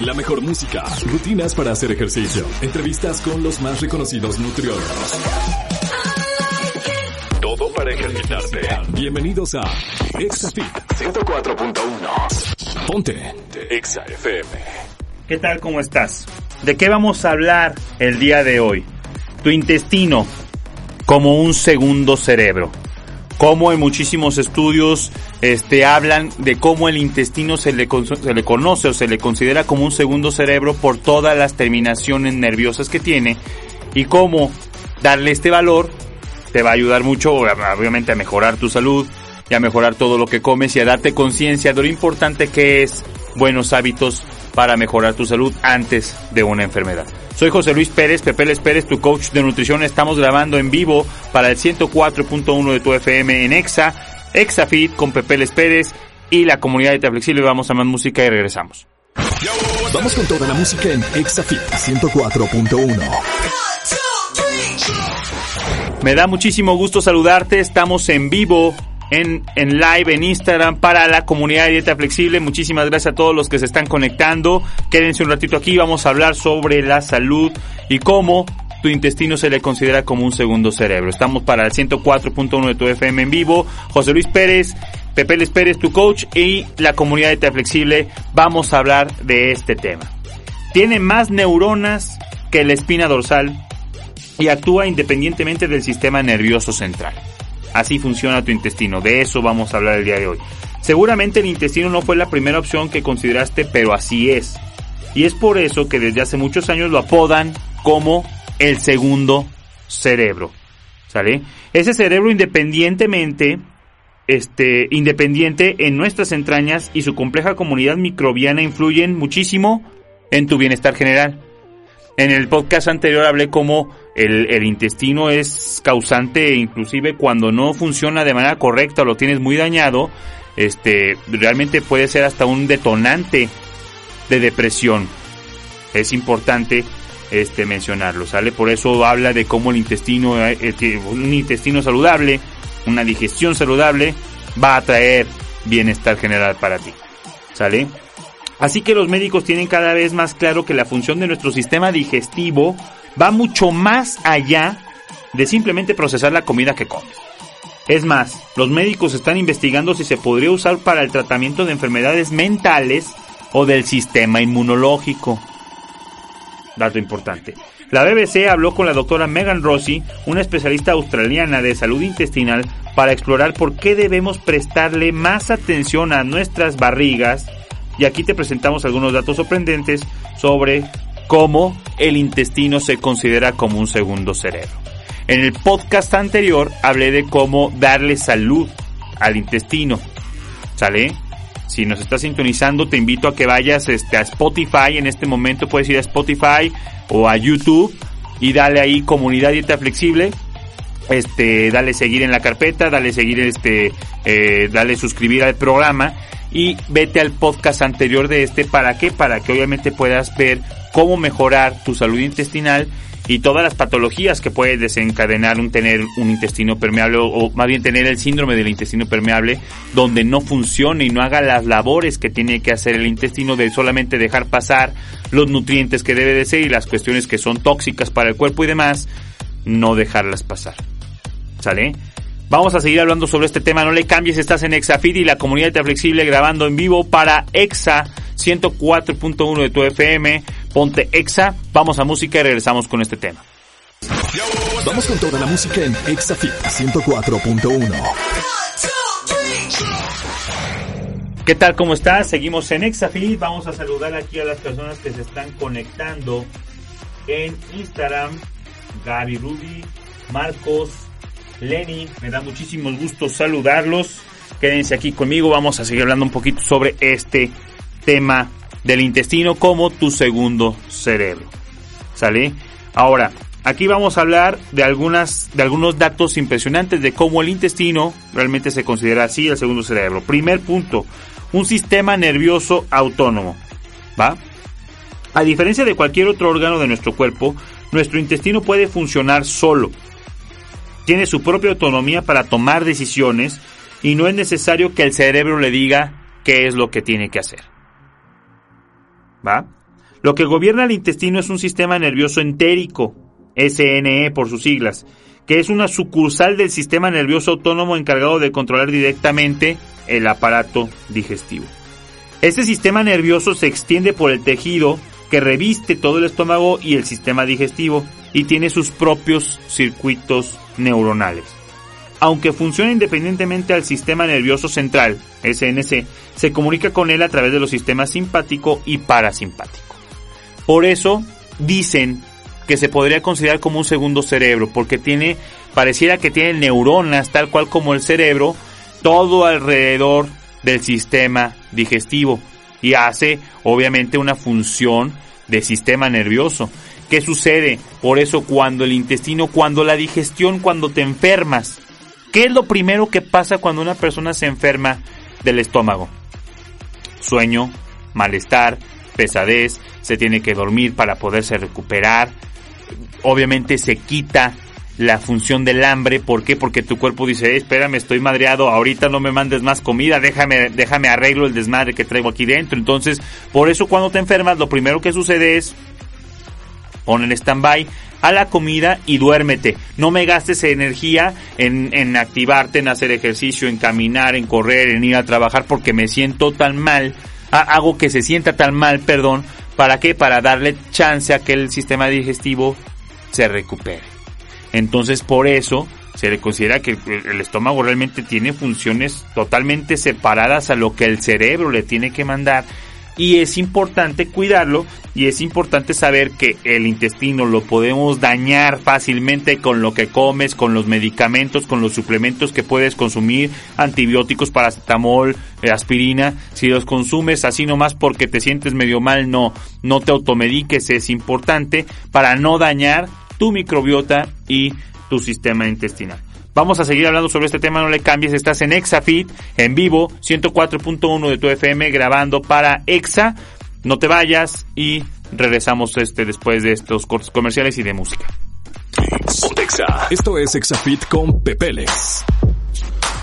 La mejor música, rutinas para hacer ejercicio, entrevistas con los más reconocidos nutriólogos. Todo para ejercitarte. Bienvenidos a ExaFit 104.1. Ponte Exa FM. ¿Qué tal? ¿Cómo estás? ¿De qué vamos a hablar el día de hoy? Tu intestino como un segundo cerebro. Como en muchísimos estudios este, hablan de cómo el intestino se le, se le conoce o se le considera como un segundo cerebro por todas las terminaciones nerviosas que tiene y cómo darle este valor te va a ayudar mucho, obviamente, a mejorar tu salud y a mejorar todo lo que comes y a darte conciencia de lo importante que es buenos hábitos para mejorar tu salud antes de una enfermedad. Soy José Luis Pérez, Pepe Les Pérez, tu coach de nutrición. Estamos grabando en vivo para el 104.1 de tu FM en Exa, ExaFit con Pepe Les Pérez y la comunidad de Taflexible. Vamos a más música y regresamos. Vamos con toda la música en ExaFit 104.1. Me da muchísimo gusto saludarte. Estamos en vivo en, en live en Instagram para la comunidad de Dieta Flexible. Muchísimas gracias a todos los que se están conectando. Quédense un ratito aquí, vamos a hablar sobre la salud y cómo tu intestino se le considera como un segundo cerebro. Estamos para el 104.1 de tu FM en vivo. José Luis Pérez, Pepe Les Pérez, tu coach y la comunidad de Dieta Flexible. Vamos a hablar de este tema. Tiene más neuronas que la espina dorsal y actúa independientemente del sistema nervioso central. Así funciona tu intestino. De eso vamos a hablar el día de hoy. Seguramente el intestino no fue la primera opción que consideraste, pero así es. Y es por eso que desde hace muchos años lo apodan como el segundo cerebro. ¿Sale? Ese cerebro independientemente, este, independiente en nuestras entrañas y su compleja comunidad microbiana influyen muchísimo en tu bienestar general. En el podcast anterior hablé cómo el, intestino es causante, inclusive cuando no funciona de manera correcta o lo tienes muy dañado, este, realmente puede ser hasta un detonante de depresión. Es importante este mencionarlo, ¿sale? Por eso habla de cómo el intestino, eh, un intestino saludable, una digestión saludable, va a traer bienestar general para ti, ¿sale? Así que los médicos tienen cada vez más claro que la función de nuestro sistema digestivo va mucho más allá de simplemente procesar la comida que comes. Es más, los médicos están investigando si se podría usar para el tratamiento de enfermedades mentales o del sistema inmunológico. Dato importante. La BBC habló con la doctora Megan Rossi, una especialista australiana de salud intestinal, para explorar por qué debemos prestarle más atención a nuestras barrigas y aquí te presentamos algunos datos sorprendentes sobre cómo el intestino se considera como un segundo cerebro. En el podcast anterior hablé de cómo darle salud al intestino. ¿Sale? Si nos estás sintonizando, te invito a que vayas este, a Spotify. En este momento puedes ir a Spotify o a YouTube y dale ahí comunidad dieta flexible. Este, dale seguir en la carpeta, dale seguir este, eh, dale suscribir al programa y vete al podcast anterior de este. ¿Para qué? Para que obviamente puedas ver cómo mejorar tu salud intestinal y todas las patologías que puede desencadenar un tener un intestino permeable o, más bien tener el síndrome del intestino permeable donde no funcione y no haga las labores que tiene que hacer el intestino de solamente dejar pasar los nutrientes que debe de ser y las cuestiones que son tóxicas para el cuerpo y demás, no dejarlas pasar. ¿Sale? Vamos a seguir hablando sobre este tema. No le cambies, estás en Exafit y la comunidad de flexible grabando en vivo para Exa 104.1 de tu FM. Ponte Exa, vamos a música y regresamos con este tema. Vamos con toda la música en Exafit 104.1. ¿Qué tal? ¿Cómo estás? Seguimos en Exafit. Vamos a saludar aquí a las personas que se están conectando en Instagram. Gaby Rudy, Marcos, Lenny, me da muchísimo gusto saludarlos. Quédense aquí conmigo, vamos a seguir hablando un poquito sobre este tema del intestino como tu segundo cerebro. ¿Sale? Ahora, aquí vamos a hablar de algunas de algunos datos impresionantes de cómo el intestino realmente se considera así el segundo cerebro. Primer punto, un sistema nervioso autónomo. ¿Va? A diferencia de cualquier otro órgano de nuestro cuerpo, nuestro intestino puede funcionar solo tiene su propia autonomía para tomar decisiones y no es necesario que el cerebro le diga qué es lo que tiene que hacer. ¿Va? Lo que gobierna el intestino es un sistema nervioso entérico, SNE por sus siglas, que es una sucursal del sistema nervioso autónomo encargado de controlar directamente el aparato digestivo. Este sistema nervioso se extiende por el tejido que reviste todo el estómago y el sistema digestivo y tiene sus propios circuitos neuronales. Aunque funciona independientemente al sistema nervioso central, SNC, se comunica con él a través de los sistemas simpático y parasimpático. Por eso dicen que se podría considerar como un segundo cerebro, porque tiene, pareciera que tiene neuronas, tal cual como el cerebro, todo alrededor del sistema digestivo y hace obviamente una función de sistema nervioso. ¿Qué sucede? Por eso cuando el intestino, cuando la digestión, cuando te enfermas, ¿qué es lo primero que pasa cuando una persona se enferma del estómago? Sueño, malestar, pesadez, se tiene que dormir para poderse recuperar, obviamente se quita la función del hambre. ¿Por qué? Porque tu cuerpo dice, espérame, estoy madreado, ahorita no me mandes más comida, déjame, déjame arreglo el desmadre que traigo aquí dentro. Entonces, por eso cuando te enfermas, lo primero que sucede es pon en stand-by a la comida y duérmete. No me gastes energía en, en activarte, en hacer ejercicio, en caminar, en correr, en ir a trabajar porque me siento tan mal. Hago que se sienta tan mal, perdón. ¿Para qué? Para darle chance a que el sistema digestivo se recupere. Entonces por eso se le considera que el estómago realmente tiene funciones totalmente separadas a lo que el cerebro le tiene que mandar y es importante cuidarlo y es importante saber que el intestino lo podemos dañar fácilmente con lo que comes, con los medicamentos, con los suplementos que puedes consumir, antibióticos, paracetamol, eh, aspirina, si los consumes así nomás porque te sientes medio mal, no, no te automediques, es importante para no dañar tu microbiota y tu sistema intestinal. Vamos a seguir hablando sobre este tema, no le cambies, estás en ExaFit, en vivo, 104.1 de tu FM, grabando para Exa. No te vayas y regresamos este después de estos cortes comerciales y de música. Esto es ExaFit con Pepeles.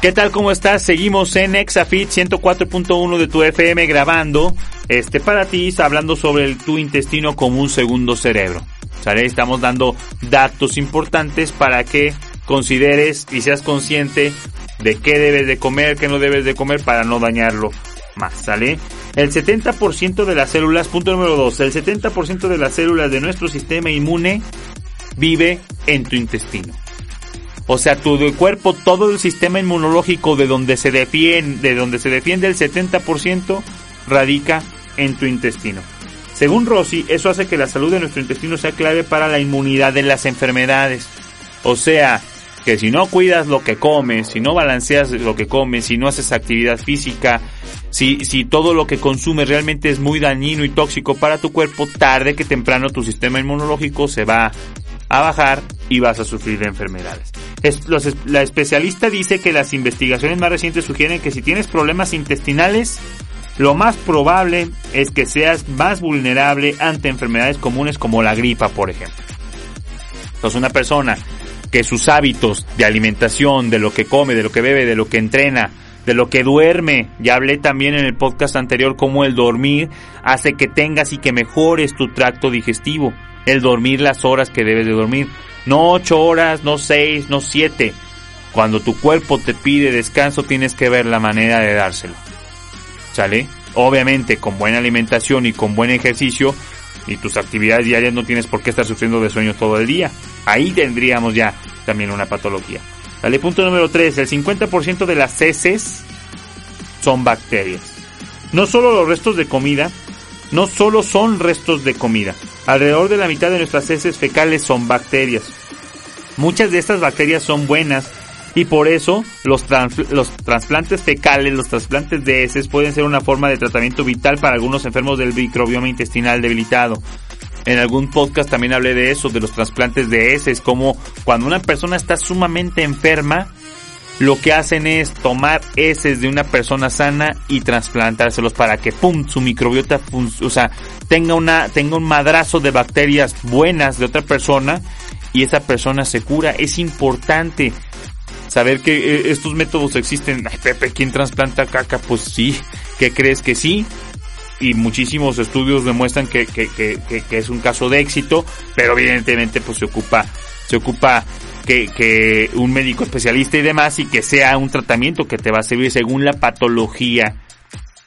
¿Qué tal? ¿Cómo estás? Seguimos en ExaFit 104.1 de tu FM grabando este para ti, hablando sobre el, tu intestino como un segundo cerebro. ¿Sale? Estamos dando datos importantes para que consideres y seas consciente de qué debes de comer, qué no debes de comer para no dañarlo más, ¿sale? El 70% de las células, punto número 2, el 70% de las células de nuestro sistema inmune vive en tu intestino. O sea, tu cuerpo, todo el sistema inmunológico de donde se defiende, de donde se defiende el 70% radica en tu intestino. Según Rossi, eso hace que la salud de nuestro intestino sea clave para la inmunidad de las enfermedades. O sea, que si no cuidas lo que comes, si no balanceas lo que comes, si no haces actividad física, si, si todo lo que consumes realmente es muy dañino y tóxico para tu cuerpo, tarde que temprano tu sistema inmunológico se va a bajar y vas a sufrir de enfermedades. la especialista dice que las investigaciones más recientes sugieren que si tienes problemas intestinales, lo más probable es que seas más vulnerable ante enfermedades comunes como la gripa, por ejemplo. Entonces una persona que sus hábitos de alimentación, de lo que come, de lo que bebe, de lo que entrena, de lo que duerme, ya hablé también en el podcast anterior cómo el dormir hace que tengas y que mejores tu tracto digestivo. El dormir las horas que debes de dormir. No ocho horas, no seis, no siete. Cuando tu cuerpo te pide descanso tienes que ver la manera de dárselo. ¿Sale? Obviamente con buena alimentación y con buen ejercicio y tus actividades diarias no tienes por qué estar sufriendo de sueño todo el día. Ahí tendríamos ya también una patología. Dale, punto número 3. El 50% de las heces son bacterias. No solo los restos de comida, no solo son restos de comida. Alrededor de la mitad de nuestras heces fecales son bacterias. Muchas de estas bacterias son buenas y por eso los, los trasplantes fecales, los trasplantes de heces pueden ser una forma de tratamiento vital para algunos enfermos del microbioma intestinal debilitado. En algún podcast también hablé de eso, de los trasplantes de heces, como cuando una persona está sumamente enferma, lo que hacen es tomar heces de una persona sana y trasplantárselos para que pum su microbiota o sea, tenga una tenga un madrazo de bacterias buenas de otra persona y esa persona se cura es importante saber que eh, estos métodos existen. Ay, Pepe, ¿quién trasplanta caca? Pues sí. ¿Qué crees que sí? y muchísimos estudios demuestran que, que, que, que, es un caso de éxito, pero evidentemente pues se ocupa, se ocupa que, que un médico especialista y demás y que sea un tratamiento que te va a servir según la patología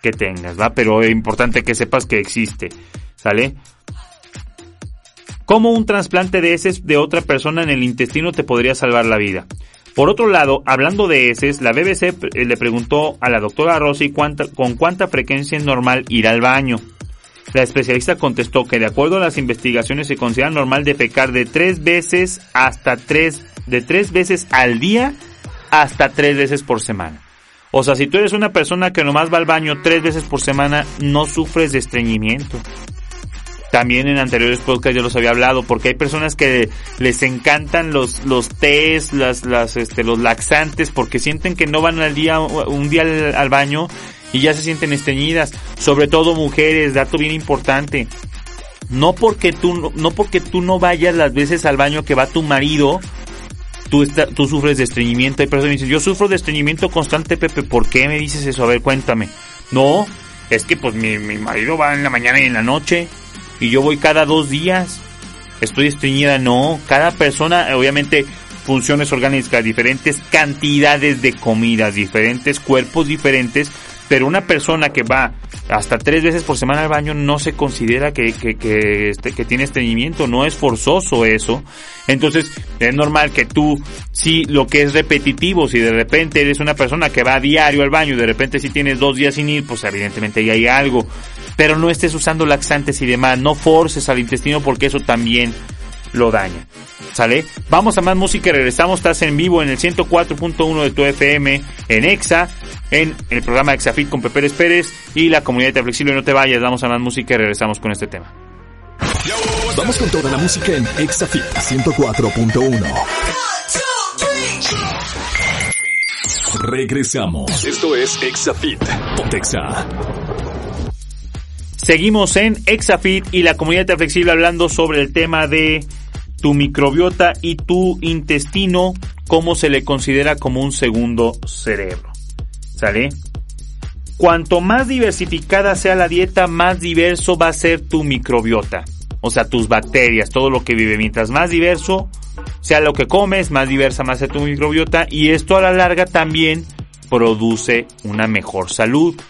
que tengas, ¿va? Pero es importante que sepas que existe, ¿sale? ¿Cómo un trasplante de heces de otra persona en el intestino te podría salvar la vida? Por otro lado, hablando de heces, la BBC eh, le preguntó a la doctora Rossi cuánta, con cuánta frecuencia es normal ir al baño. La especialista contestó que de acuerdo a las investigaciones se considera normal defecar de tres veces hasta tres, de tres veces al día hasta tres veces por semana. O sea, si tú eres una persona que nomás va al baño tres veces por semana, no sufres de estreñimiento. También en anteriores podcasts yo los había hablado, porque hay personas que les encantan los, los tés, las, las, este, los laxantes, porque sienten que no van al día, un día al, baño y ya se sienten estreñidas. Sobre todo mujeres, dato bien importante. No porque tú, no porque tú no vayas las veces al baño que va tu marido, tú, tú sufres de estreñimiento. Hay personas que dicen, yo sufro de estreñimiento constante, Pepe, ¿por qué me dices eso? A ver, cuéntame. No, es que pues mi, mi marido va en la mañana y en la noche y yo voy cada dos días. Estoy estreñida, no. Cada persona, obviamente, funciones orgánicas diferentes, cantidades de comidas diferentes, cuerpos diferentes, pero una persona que va hasta tres veces por semana al baño no se considera que, que, que, este, que tiene estreñimiento, no es forzoso eso. Entonces, es normal que tú, si lo que es repetitivo, si de repente eres una persona que va a diario al baño, de repente si tienes dos días sin ir, pues evidentemente ahí hay algo. Pero no estés usando laxantes y demás, no forces al intestino porque eso también lo daña. ¿Sale? Vamos a más música y regresamos. Estás en vivo en el 104.1 de tu FM en EXA en el programa Exafit con Pepe Pérez y la comunidad de Flexible. No te vayas, vamos a más música y regresamos con este tema. Vamos con toda la música en Exafit 104.1. Regresamos. Esto es Exafit. Pontexa. Seguimos en Exafit y la comunidad Flexible hablando sobre el tema de tu microbiota y tu intestino, cómo se le considera como un segundo cerebro. ¿Sale? Cuanto más diversificada sea la dieta, más diverso va a ser tu microbiota. O sea, tus bacterias, todo lo que vive. Mientras más diverso sea lo que comes, más diversa va a ser tu microbiota. Y esto a la larga también produce una mejor salud.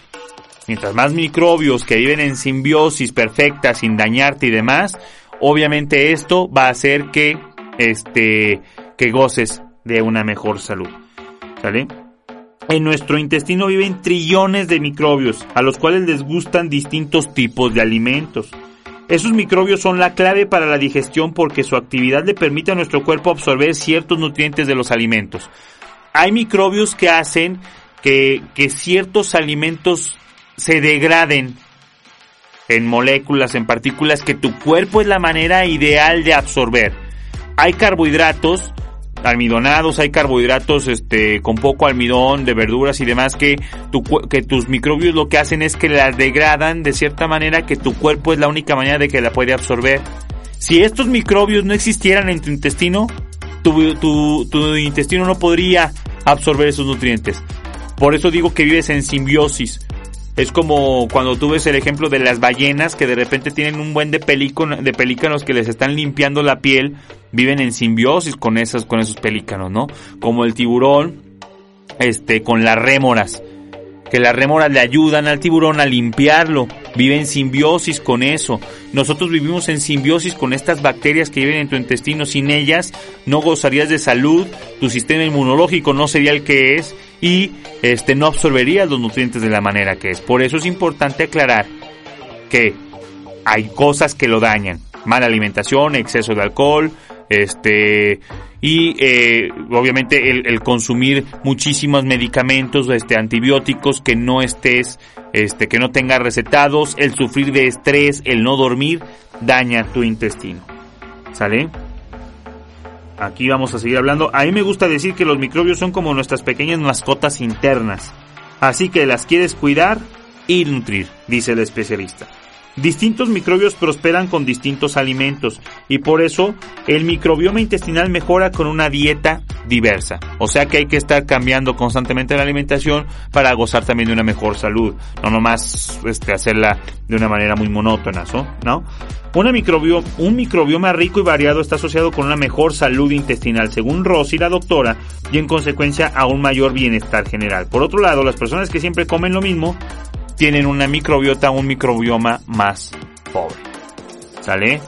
Mientras más microbios que viven en simbiosis perfecta, sin dañarte y demás, obviamente esto va a hacer que, este, que goces de una mejor salud. ¿Sale? En nuestro intestino viven trillones de microbios, a los cuales les gustan distintos tipos de alimentos. Esos microbios son la clave para la digestión porque su actividad le permite a nuestro cuerpo absorber ciertos nutrientes de los alimentos. Hay microbios que hacen que, que ciertos alimentos se degraden en moléculas, en partículas que tu cuerpo es la manera ideal de absorber. Hay carbohidratos almidonados, hay carbohidratos este con poco almidón, de verduras y demás que tu, que tus microbios lo que hacen es que las degradan de cierta manera que tu cuerpo es la única manera de que la puede absorber. Si estos microbios no existieran en tu intestino, tu, tu, tu intestino no podría absorber esos nutrientes. Por eso digo que vives en simbiosis. Es como cuando tú ves el ejemplo de las ballenas que de repente tienen un buen de, de pelícanos que les están limpiando la piel, viven en simbiosis con esos, con esos pelícanos, ¿no? Como el tiburón, este, con las rémoras, que las rémoras le ayudan al tiburón a limpiarlo, vive en simbiosis con eso. Nosotros vivimos en simbiosis con estas bacterias que viven en tu intestino, sin ellas no gozarías de salud, tu sistema inmunológico no sería el que es y este no absorbería los nutrientes de la manera que es. Por eso es importante aclarar que hay cosas que lo dañan. Mala alimentación, exceso de alcohol, este y eh, obviamente el, consumir muchísimos medicamentos, este antibióticos que no estés, este que no tengas recetados, el sufrir de estrés, el no dormir daña tu intestino. ¿Sale? Aquí vamos a seguir hablando. A mí me gusta decir que los microbios son como nuestras pequeñas mascotas internas. Así que las quieres cuidar y nutrir, dice el especialista. Distintos microbios prosperan con distintos alimentos y por eso el microbioma intestinal mejora con una dieta diversa. O sea que hay que estar cambiando constantemente la alimentación para gozar también de una mejor salud. No nomás este, hacerla de una manera muy monótona, ¿no? Una un microbioma rico y variado está asociado con una mejor salud intestinal, según Rossi, la doctora, y en consecuencia a un mayor bienestar general. Por otro lado, las personas que siempre comen lo mismo tienen una microbiota, un microbioma más pobre. ¿Sale?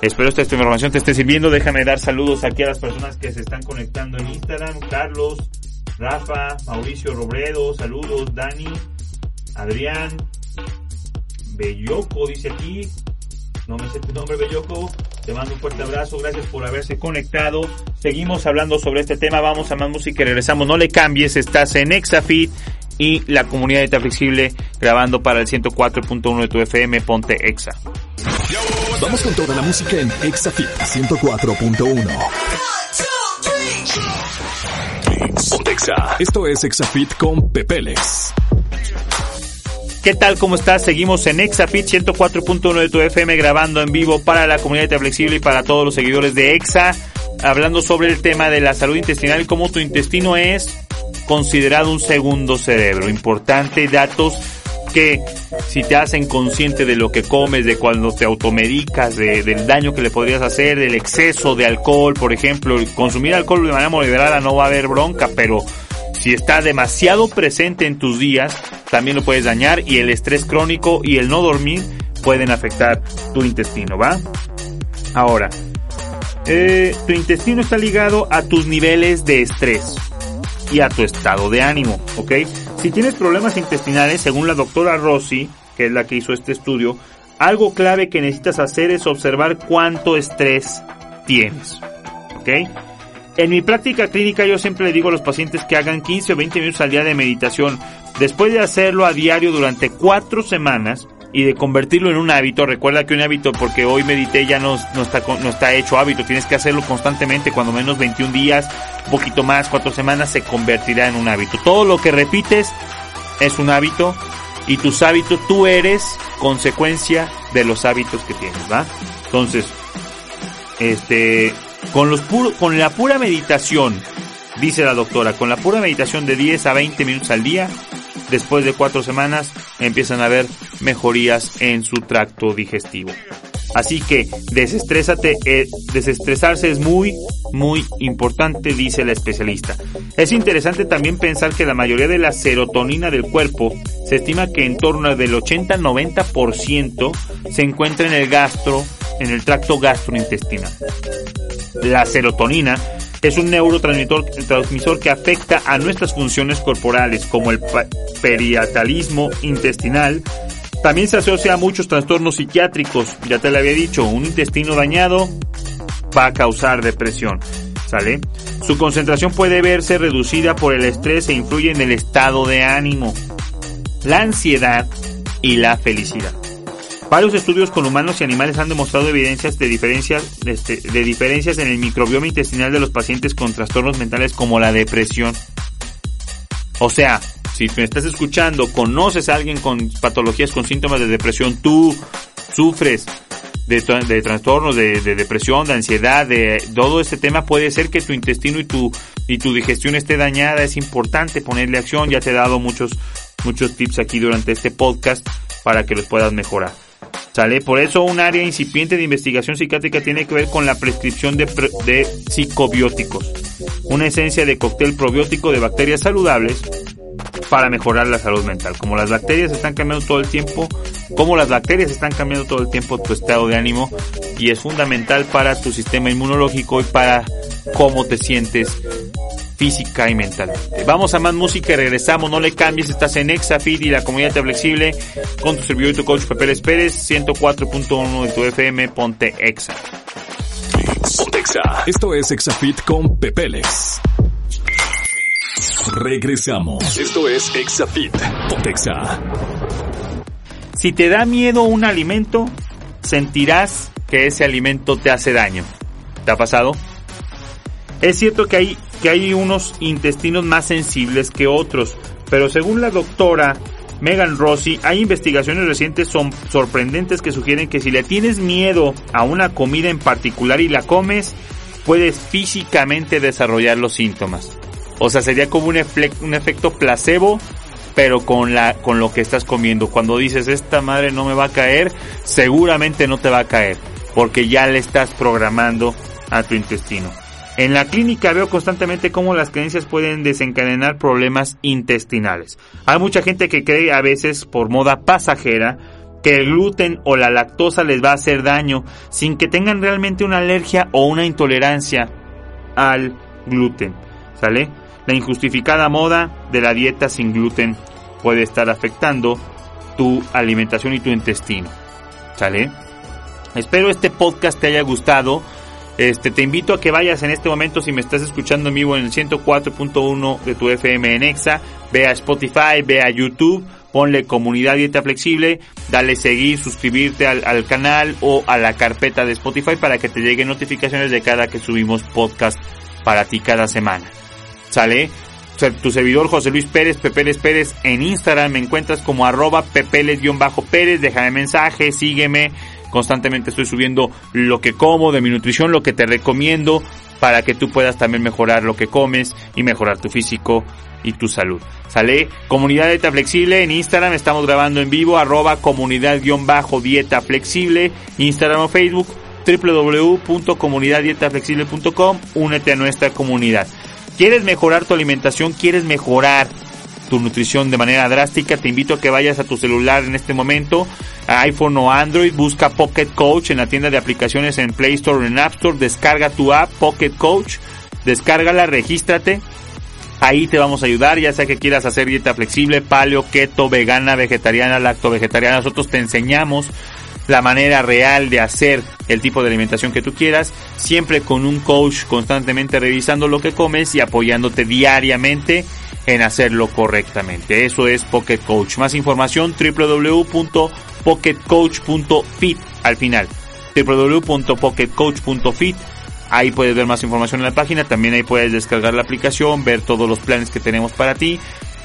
Espero que esta información te esté sirviendo. Déjame dar saludos aquí a las personas que se están conectando en Instagram. Carlos, Rafa, Mauricio Robredo, saludos. Dani, Adrián, Belloco dice aquí. No me sé tu nombre, Belloco. Te mando un fuerte abrazo. Gracias por haberse conectado. Seguimos hablando sobre este tema. Vamos a más música y regresamos. No le cambies. Estás en Exafit y la comunidad de Flexible grabando para el 104.1 de tu FM Ponte Exa. Vamos con toda la música en Exafit 104.1. Ponte Exa. Esto es Exafit con Pepeles. ¿Qué tal? ¿Cómo estás? Seguimos en Exafit 104.1 de tu FM grabando en vivo para la comunidad de Flexible y para todos los seguidores de Exa, hablando sobre el tema de la salud intestinal y cómo tu intestino es considerado un segundo cerebro. Importante datos que si te hacen consciente de lo que comes, de cuando te automedicas, de, del daño que le podrías hacer, del exceso de alcohol, por ejemplo, consumir alcohol de manera moderada no va a haber bronca, pero si está demasiado presente en tus días, también lo puedes dañar y el estrés crónico y el no dormir pueden afectar tu intestino, ¿va? Ahora, eh, tu intestino está ligado a tus niveles de estrés y a tu estado de ánimo, ¿ok? Si tienes problemas intestinales, según la doctora Rossi, que es la que hizo este estudio, algo clave que necesitas hacer es observar cuánto estrés tienes, ¿ok? En mi práctica clínica yo siempre le digo a los pacientes que hagan 15 o 20 minutos al día de meditación. Después de hacerlo a diario durante cuatro semanas, y de convertirlo en un hábito. Recuerda que un hábito, porque hoy medité, ya no, está, no está hecho hábito. Tienes que hacerlo constantemente, cuando menos 21 días, un poquito más, cuatro semanas, se convertirá en un hábito. Todo lo que repites es un hábito y tus hábitos, tú eres consecuencia de los hábitos que tienes, ¿va? Entonces, este, con los puro, con la pura meditación, dice la doctora, con la pura meditación de 10 a 20 minutos al día, después de cuatro semanas empiezan a haber mejorías en su tracto digestivo. Así que desestrésate, eh, desestresarse es muy, muy importante, dice la especialista. Es interesante también pensar que la mayoría de la serotonina del cuerpo se estima que en torno del 80-90% se encuentra en el gastro, en el tracto gastrointestinal. La serotonina es un neurotransmisor que afecta a nuestras funciones corporales como el periatalismo intestinal. También se asocia a muchos trastornos psiquiátricos. Ya te lo había dicho, un intestino dañado va a causar depresión. ¿Sale? Su concentración puede verse reducida por el estrés e influye en el estado de ánimo, la ansiedad y la felicidad. Varios estudios con humanos y animales han demostrado evidencias de diferencias, este, de, diferencias en el microbioma intestinal de los pacientes con trastornos mentales como la depresión. O sea, si me estás escuchando, conoces a alguien con patologías, con síntomas de depresión, tú sufres de, de trastornos, de, de, depresión, de ansiedad, de todo este tema, puede ser que tu intestino y tu, y tu digestión esté dañada. Es importante ponerle acción. Ya te he dado muchos, muchos tips aquí durante este podcast para que los puedas mejorar. ¿Sale? Por eso un área incipiente de investigación psiquiátrica tiene que ver con la prescripción de, de psicobióticos, una esencia de cóctel probiótico de bacterias saludables para mejorar la salud mental. Como las bacterias están cambiando todo el tiempo, como las bacterias están cambiando todo el tiempo tu estado de ánimo y es fundamental para tu sistema inmunológico y para cómo te sientes física y mentalmente. Vamos a más música y regresamos. No le cambies, estás en Exafit y la comunidad flexible con tu servidor y tu coach Pepe Pérez, 104.1 de tu FM, ponte Exa. Ponte Exa. Esto es Exafit con Pepeles. Regresamos. Esto es Exafit. Ponte Exa. Si te da miedo un alimento, sentirás que ese alimento te hace daño. ¿Te ha pasado? Es cierto que hay que hay unos intestinos más sensibles que otros, pero según la doctora Megan Rossi, hay investigaciones recientes son sorprendentes que sugieren que si le tienes miedo a una comida en particular y la comes, puedes físicamente desarrollar los síntomas. O sea, sería como un, efecto placebo, pero con, la, con lo que estás comiendo. Cuando dices, esta madre no me va a caer, seguramente no te va a caer, porque ya le estás programando a tu intestino. En la clínica veo constantemente cómo las creencias pueden desencadenar problemas intestinales. Hay mucha gente que cree a veces por moda pasajera que el gluten o la lactosa les va a hacer daño sin que tengan realmente una alergia o una intolerancia al gluten. ¿Sale? La injustificada moda de la dieta sin gluten puede estar afectando tu alimentación y tu intestino. ¿Sale? Espero este podcast te haya gustado. Este, te invito a que vayas en este momento, si me estás escuchando en vivo en el 104.1 de tu FM en Exa, ve a Spotify, ve a YouTube, ponle comunidad dieta flexible, dale seguir, suscribirte al, al, canal o a la carpeta de Spotify para que te lleguen notificaciones de cada que subimos podcast para ti cada semana. ¿Sale? Tu servidor José Luis Pérez, Pepeles Pérez, en Instagram me encuentras como arroba pepeles-pérez, déjame mensaje, sígueme, Constantemente estoy subiendo lo que como, de mi nutrición, lo que te recomiendo para que tú puedas también mejorar lo que comes y mejorar tu físico y tu salud. Sale comunidad dieta flexible en Instagram, estamos grabando en vivo, arroba comunidad-dieta flexible, Instagram o Facebook, www.comunidaddietaflexible.com, únete a nuestra comunidad. ¿Quieres mejorar tu alimentación? ¿Quieres mejorar tu nutrición de manera drástica, te invito a que vayas a tu celular en este momento, iPhone o Android, busca Pocket Coach en la tienda de aplicaciones en Play Store o en App Store, descarga tu app Pocket Coach, descárgala, regístrate. Ahí te vamos a ayudar, ya sea que quieras hacer dieta flexible, paleo, keto, vegana, vegetariana, lacto vegetariana, nosotros te enseñamos la manera real de hacer el tipo de alimentación que tú quieras, siempre con un coach constantemente revisando lo que comes y apoyándote diariamente en hacerlo correctamente. Eso es Pocket Coach. Más información www.pocketcoach.fit al final. www.pocketcoach.fit Ahí puedes ver más información en la página, también ahí puedes descargar la aplicación, ver todos los planes que tenemos para ti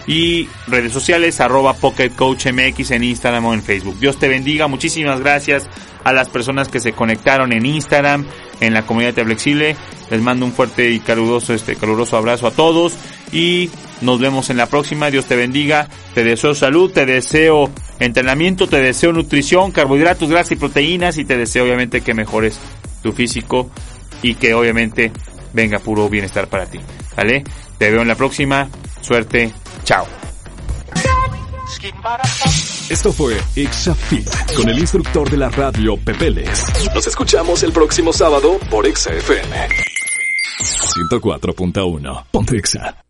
y redes sociales arroba Pocket Coach MX en Instagram o en Facebook. Dios te bendiga, muchísimas gracias a las personas que se conectaron en Instagram, en la comunidad de Flexible. Les mando un fuerte y caluroso, este, caluroso abrazo a todos y nos vemos en la próxima. Dios te bendiga. Te deseo salud, te deseo entrenamiento, te deseo nutrición, carbohidratos, grasas y proteínas y te deseo obviamente que mejores tu físico y que obviamente venga puro bienestar para ti. ¿Vale? Te veo en la próxima. Suerte. Chao. Esto fue Exafit con el instructor de la radio Pepeles. Nos escuchamos el próximo sábado por XFM. 104.1. Ponte Exa.